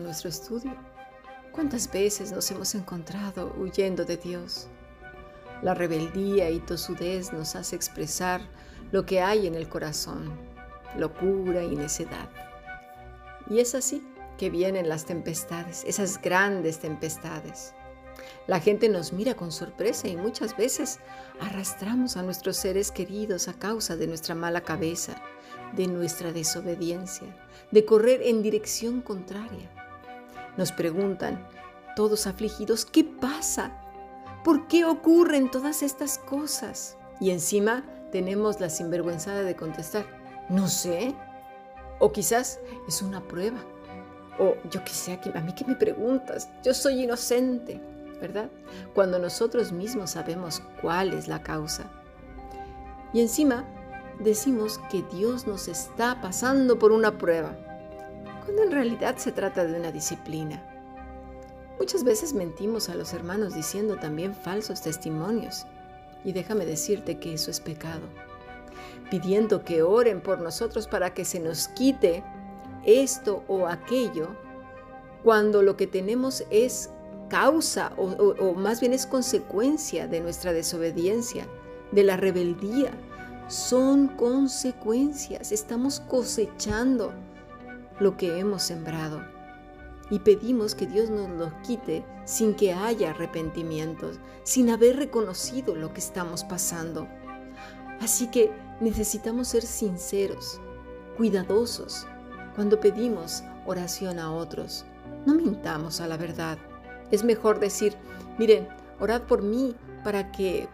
nuestro estudio. ¿Cuántas veces nos hemos encontrado huyendo de Dios? La rebeldía y tosudez nos hace expresar lo que hay en el corazón, locura y necedad. Y es así que vienen las tempestades, esas grandes tempestades. La gente nos mira con sorpresa y muchas veces arrastramos a nuestros seres queridos a causa de nuestra mala cabeza, de nuestra desobediencia, de correr en dirección contraria. Nos preguntan, todos afligidos, ¿qué pasa? ¿Por qué ocurren todas estas cosas? Y encima tenemos la sinvergüenzada de contestar, no sé. O quizás es una prueba. O yo qué sé, a mí que me preguntas, yo soy inocente, ¿verdad? Cuando nosotros mismos sabemos cuál es la causa. Y encima decimos que Dios nos está pasando por una prueba, en realidad se trata de una disciplina. Muchas veces mentimos a los hermanos diciendo también falsos testimonios. Y déjame decirte que eso es pecado. Pidiendo que oren por nosotros para que se nos quite esto o aquello, cuando lo que tenemos es causa o más bien es consecuencia de nuestra desobediencia, de la rebeldía, son consecuencias. Estamos cosechando lo que hemos sembrado. Y pedimos que Dios nos lo quite sin que haya arrepentimientos, sin haber reconocido lo que estamos pasando. Así que necesitamos ser sinceros, cuidadosos, cuando pedimos oración a otros. No mintamos a la verdad. Es mejor decir, miren, orad por mí para que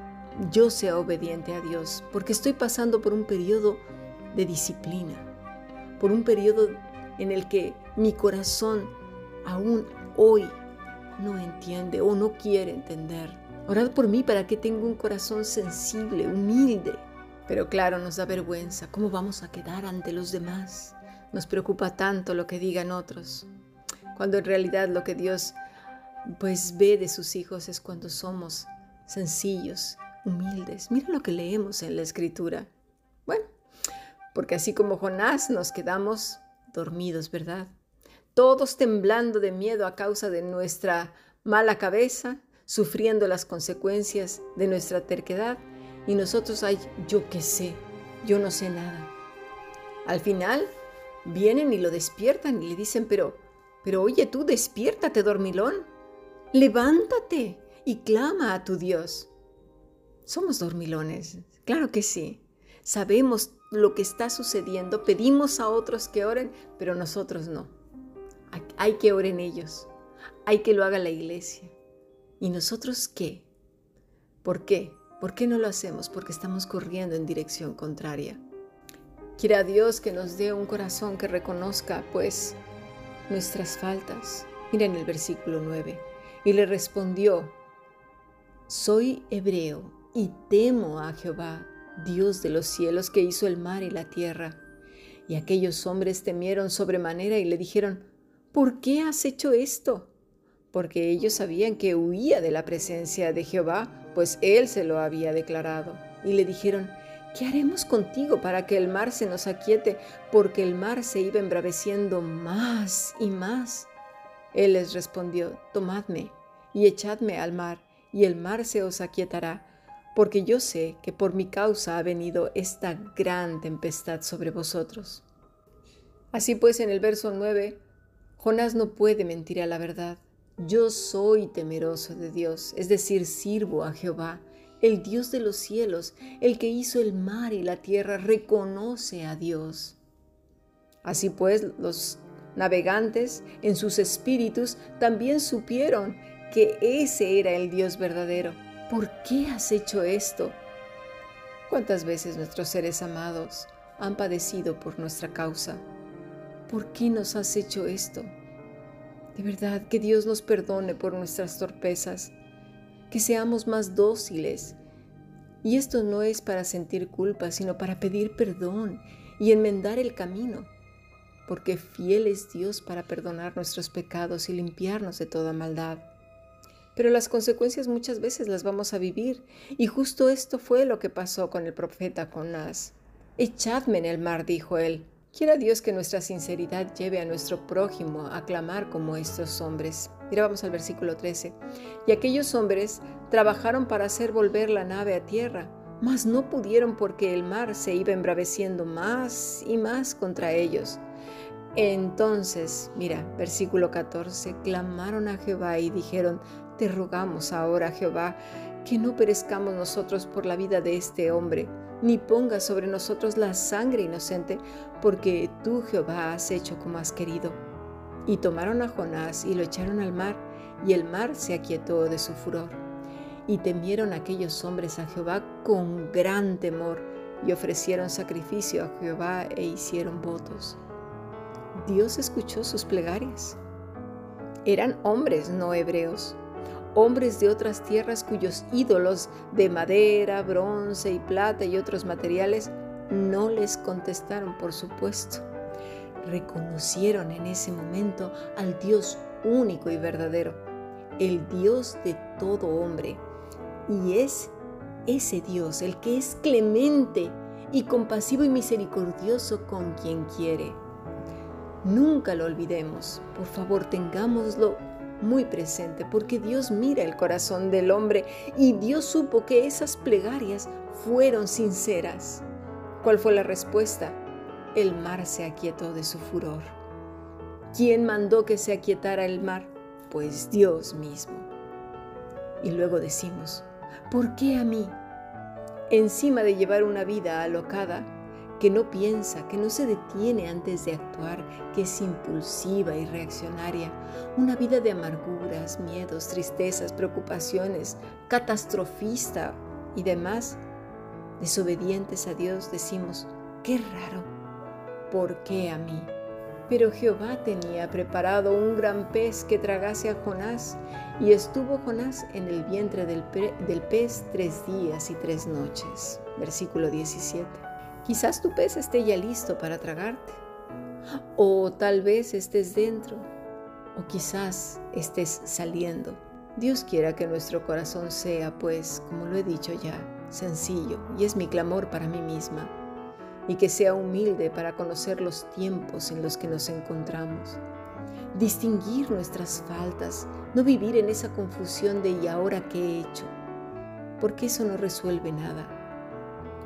yo sea obediente a Dios, porque estoy pasando por un periodo de disciplina, por un periodo en el que mi corazón aún hoy no entiende o no quiere entender. Orad por mí para que tenga un corazón sensible, humilde. Pero claro, nos da vergüenza. ¿Cómo vamos a quedar ante los demás? Nos preocupa tanto lo que digan otros. Cuando en realidad lo que Dios pues ve de sus hijos es cuando somos sencillos, humildes. Mira lo que leemos en la escritura. Bueno, porque así como Jonás nos quedamos dormidos, ¿verdad? Todos temblando de miedo a causa de nuestra mala cabeza, sufriendo las consecuencias de nuestra terquedad, y nosotros, ay, yo qué sé, yo no sé nada. Al final, vienen y lo despiertan y le dicen, pero, pero oye tú, despiértate, dormilón, levántate y clama a tu Dios. Somos dormilones, claro que sí. Sabemos lo que está sucediendo, pedimos a otros que oren, pero nosotros no. Hay que oren ellos, hay que lo haga la iglesia. ¿Y nosotros qué? ¿Por qué? ¿Por qué no lo hacemos? Porque estamos corriendo en dirección contraria. Quiera Dios que nos dé un corazón que reconozca, pues, nuestras faltas. Mira en el versículo 9. Y le respondió, soy hebreo y temo a Jehová, Dios de los cielos, que hizo el mar y la tierra. Y aquellos hombres temieron sobremanera y le dijeron, ¿por qué has hecho esto? Porque ellos sabían que huía de la presencia de Jehová, pues él se lo había declarado. Y le dijeron, ¿qué haremos contigo para que el mar se nos aquiete? Porque el mar se iba embraveciendo más y más. Él les respondió, tomadme y echadme al mar, y el mar se os aquietará porque yo sé que por mi causa ha venido esta gran tempestad sobre vosotros. Así pues, en el verso 9, Jonás no puede mentir a la verdad. Yo soy temeroso de Dios, es decir, sirvo a Jehová, el Dios de los cielos, el que hizo el mar y la tierra, reconoce a Dios. Así pues, los navegantes en sus espíritus también supieron que ese era el Dios verdadero ¿por qué has hecho esto? ¿Cuántas veces nuestros seres amados han padecido por nuestra causa? ¿Por qué nos has hecho esto? De verdad, que Dios nos perdone por nuestras torpezas, que seamos más dóciles. Y esto no es para sentir culpa, sino para pedir perdón y enmendar el camino, porque fiel es Dios para perdonar nuestros pecados y limpiarnos de toda maldad pero las consecuencias muchas veces las vamos a vivir. Y justo esto fue lo que pasó con el profeta Jonás. Echadme en el mar, dijo él, Quiera Dios que nuestra sinceridad lleve a nuestro prójimo a clamar como estos hombres. Mira, vamos al versículo 13. Y aquellos hombres trabajaron para hacer volver la nave a tierra, mas no pudieron porque el mar se iba embraveciendo más y más contra ellos. Entonces, mira, versículo 14, clamaron a Jehová y dijeron, te rogamos ahora, Jehová, que no perezcamos nosotros por la vida de este hombre, ni pongas sobre nosotros la sangre inocente, porque tú, Jehová, has hecho como has querido. Y tomaron a Jonás y lo echaron al mar, y el mar se aquietó de su furor. Y temieron aquellos hombres a Jehová con gran temor, y ofrecieron sacrificio a Jehová e hicieron votos. Dios escuchó sus plegarias. Eran hombres no hebreos, hombres de otras tierras cuyos ídolos de madera, bronce y plata y otros materiales no les contestaron, por supuesto. Reconocieron en ese momento al Dios único y verdadero, el Dios de todo hombre. Y es ese Dios el que es clemente y compasivo y misericordioso con quien quiere. Nunca lo olvidemos, por favor tengámoslo muy presente, porque Dios mira el corazón del hombre y Dios supo que esas plegarias fueron sinceras. ¿Cuál fue la respuesta? El mar se aquietó de su furor. ¿Quién mandó que se aquietara el mar? Pues Dios mismo. Y luego decimos, ¿por qué a mí? Encima de llevar una vida alocada, que no piensa, que no se detiene antes de actuar, que es impulsiva y reaccionaria. Una vida de amarguras, miedos, tristezas, preocupaciones, catastrofista y demás. Desobedientes a Dios decimos, qué raro, ¿por qué a mí? Pero Jehová tenía preparado un gran pez que tragase a Jonás, y estuvo Jonás en el vientre del, pez tres días y tres noches. Versículo 17. Quizás tu pez esté ya listo para tragarte. O tal vez estés dentro. O quizás estés saliendo. Dios quiera que nuestro corazón sea, pues, como lo he dicho ya, sencillo, y es mi clamor para mí misma, y que sea humilde para conocer los tiempos en los que nos encontramos, distinguir nuestras faltas, no vivir en esa confusión de ¿y ahora qué he hecho? Porque eso no resuelve nada.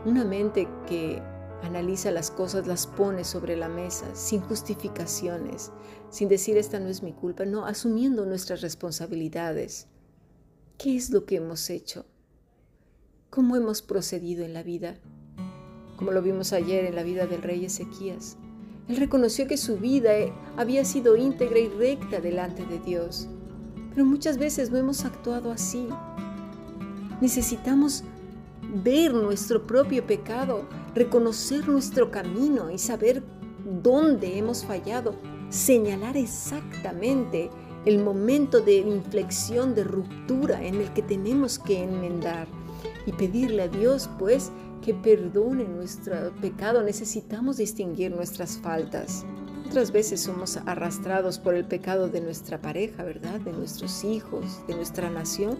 Una mente que Analiza las cosas, las pone sobre la mesa, sin justificaciones, sin decir esta no es mi culpa, no, asumiendo nuestras responsabilidades. ¿Qué es lo que hemos hecho? ¿Cómo hemos procedido en la vida? Como lo vimos ayer en la vida del rey Ezequías. Él reconoció que su vida había sido íntegra y recta delante de Dios, pero muchas veces no hemos actuado así. Necesitamos ver nuestro propio pecado, reconocer nuestro camino y saber dónde hemos fallado, señalar exactamente el momento de inflexión, de ruptura en el que tenemos que enmendar y pedirle a Dios, pues, que perdone nuestro pecado. Necesitamos distinguir nuestras faltas. Otras veces somos arrastrados por el pecado de nuestra pareja, ¿verdad? De nuestros hijos, de nuestra nación.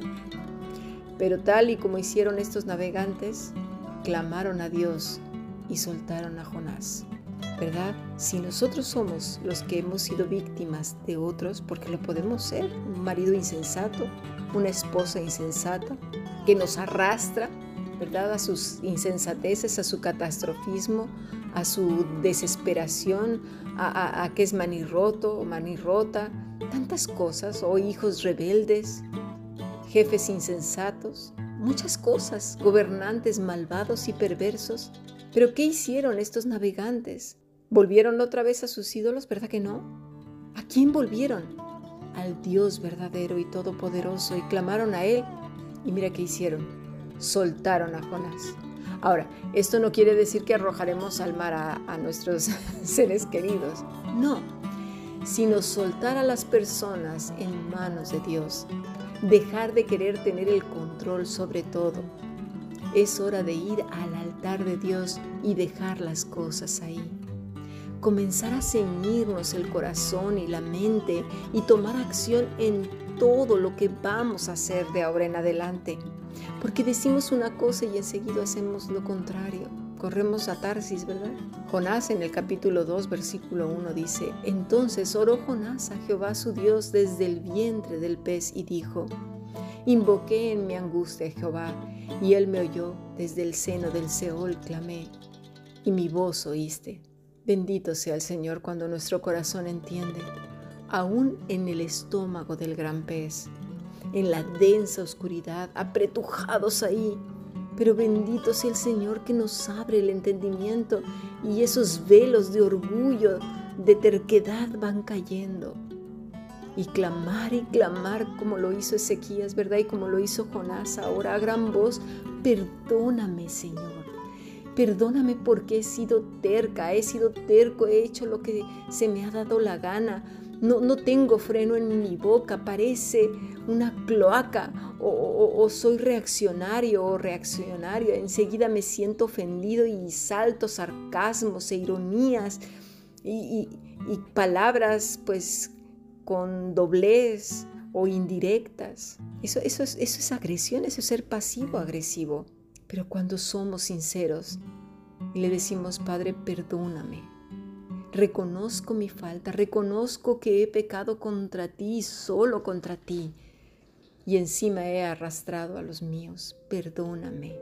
Pero tal y como hicieron estos navegantes, clamaron a Dios y soltaron a Jonás. ¿Verdad? Si nosotros somos los que hemos sido víctimas de otros, porque lo podemos ser, un marido insensato, una esposa insensata, que nos arrastra, ¿verdad? A sus insensateces, a su catastrofismo, a su desesperación, a, a que es manirroto o manirrota, tantas cosas, o hijos rebeldes, jefes insensatos, muchas cosas, gobernantes malvados y perversos. Pero ¿qué hicieron estos navegantes? ¿Volvieron otra vez a sus ídolos, verdad que no? ¿A quién volvieron? Al Dios verdadero y todopoderoso y clamaron a Él. Y mira qué hicieron. Soltaron a Jonás. Ahora, esto no quiere decir que arrojaremos al mar a, a nuestros seres queridos. No, sino soltar a las personas en manos de Dios dejar de querer tener el control sobre todo. Es hora de ir al altar de Dios y dejar las cosas ahí. Comenzar a ceñirnos el corazón y la mente y tomar acción en todo lo que vamos a hacer de ahora en adelante. Porque decimos una cosa y enseguida hacemos lo contrario. Corremos a Tarsis, ¿verdad? Jonás en el capítulo 2, versículo 1 dice, Entonces oró Jonás a Jehová su Dios desde el vientre del pez y dijo, Invoqué en mi angustia a Jehová, y él me oyó, desde el seno del Seol clamé, y mi voz oíste. Bendito sea el Señor cuando nuestro corazón entiende, aún en el estómago del gran pez, en la densa oscuridad, apretujados ahí, pero bendito sea el Señor que nos abre el entendimiento y esos velos de orgullo, de terquedad van cayendo. Y clamar y clamar como lo hizo Ezequías, ¿verdad? Y como lo hizo Jonás ahora a gran voz, perdóname Señor. Perdóname porque he sido terca, he sido terco, he hecho lo que se me ha dado la gana no, tengo freno en mi boca, parece una cloaca o, soy reaccionario o reaccionario, enseguida me siento ofendido y salto sarcasmos e ironías y, palabras pues con doblez o indirectas. Eso, eso, es, eso es agresión, eso es ser pasivo-agresivo. Pero cuando somos sinceros y le decimos, Padre, perdóname, Reconozco mi falta, reconozco que he pecado contra ti, solo contra ti, y encima he arrastrado a los míos. Perdóname.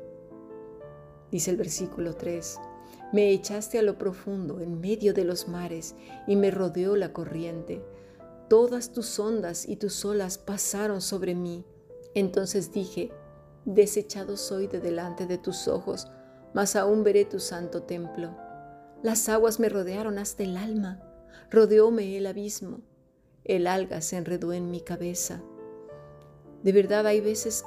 Dice el versículo 3. Me echaste a lo profundo, en medio de los mares, y me rodeó la corriente. Todas tus ondas y tus olas pasaron sobre mí. Entonces dije, desechado soy de delante de tus ojos, mas aún veré tu santo templo. Las aguas me rodearon hasta el alma, rodeóme el abismo, el alga se enredó en mi cabeza. De verdad hay veces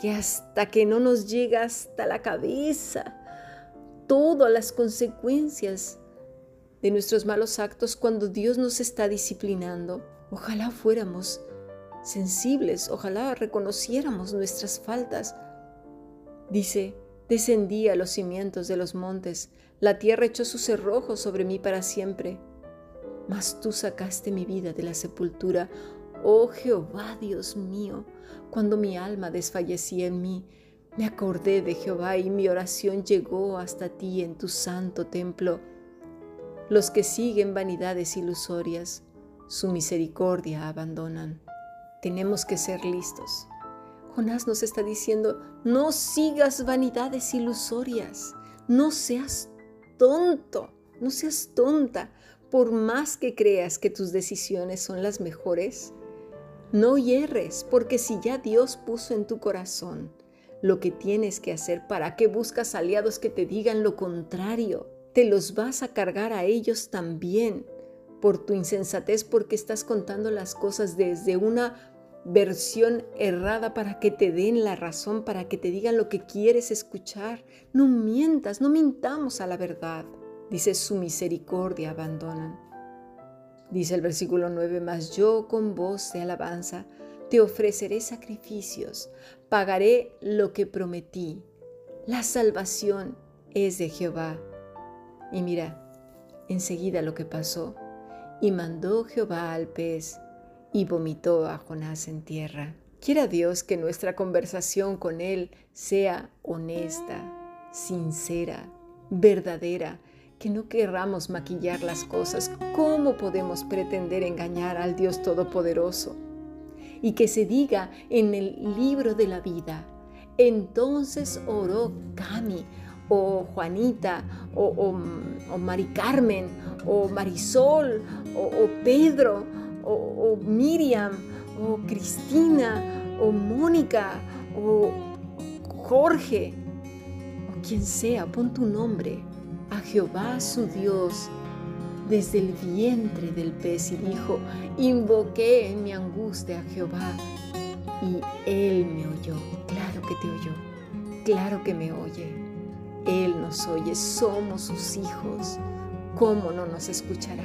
que hasta que no nos llega hasta la cabeza todas las consecuencias de nuestros malos actos cuando Dios nos está disciplinando. Ojalá fuéramos sensibles, ojalá reconociéramos nuestras faltas. Dice, Descendí a los cimientos de los montes, la tierra echó sus cerrojos sobre mí para siempre. Mas tú sacaste mi vida de la sepultura, oh Jehová Dios mío, cuando mi alma desfallecía en mí. Me acordé de Jehová y mi oración llegó hasta ti en tu santo templo. Los que siguen vanidades ilusorias, su misericordia abandonan. Tenemos que ser listos Jonás nos está diciendo, no sigas vanidades ilusorias, no seas tonto, no seas tonta, por más que creas que tus decisiones son las mejores. No hierres, porque si ya Dios puso en tu corazón lo que tienes que hacer, ¿para qué buscas aliados que te digan lo contrario? Te los vas a cargar a ellos también por tu insensatez, porque estás contando las cosas desde una versión errada para que te den la razón, para que te digan lo que quieres escuchar. No mientas, no mintamos a la verdad. Dice, su misericordia abandonan. Dice el versículo 9, mas yo con voz de alabanza te ofreceré sacrificios, pagaré lo que prometí. La salvación es de Jehová. Y mira, enseguida lo que pasó. Y mandó Jehová al pez y vomitó a Jonás en tierra. Quiera Dios que nuestra conversación con Él sea honesta, sincera, verdadera, que no querramos maquillar las cosas. ¿Cómo podemos pretender engañar al Dios Todopoderoso? Y que se diga en el libro de la vida, entonces oró Cami, o Juanita, o, Mari Carmen, o Marisol, o Pedro, o, Miriam, o Cristina, o Mónica, o Jorge, o quien sea, pon tu nombre a Jehová su Dios desde el vientre del pez y dijo, invoqué en mi angustia a Jehová y él me oyó. Claro que te oyó, claro que me oye. Él nos oye, somos sus hijos. ¿Cómo no nos escuchará?